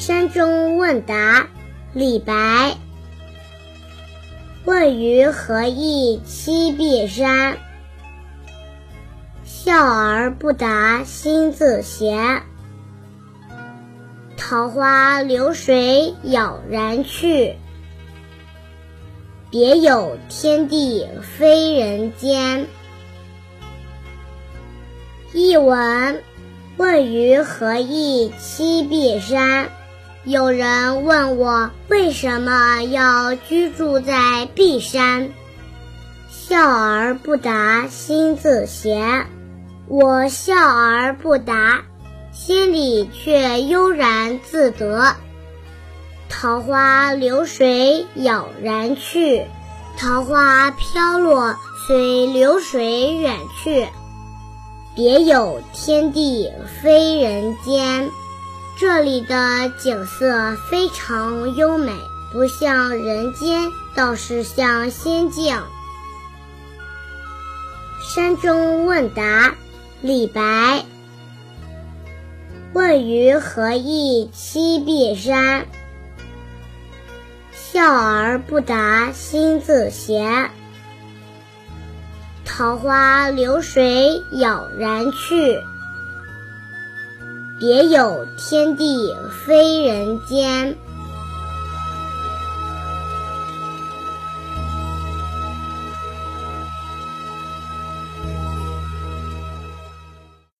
山中问答，李白。问余何意栖碧山？笑而不答心自闲。桃花流水杳然去，别有天地非人间。译文：问余何意栖碧山？有人问我为什么要居住在碧山？笑而不答心自闲。我笑而不答。心里却悠然自得。桃花流水杳然去，桃花飘落随流水远去。别有天地非人间，这里的景色非常优美，不像人间，倒是像仙境。山中问答，李白。问余何意栖碧山？笑而不答心自闲。桃花流水杳然去，别有天地非人间。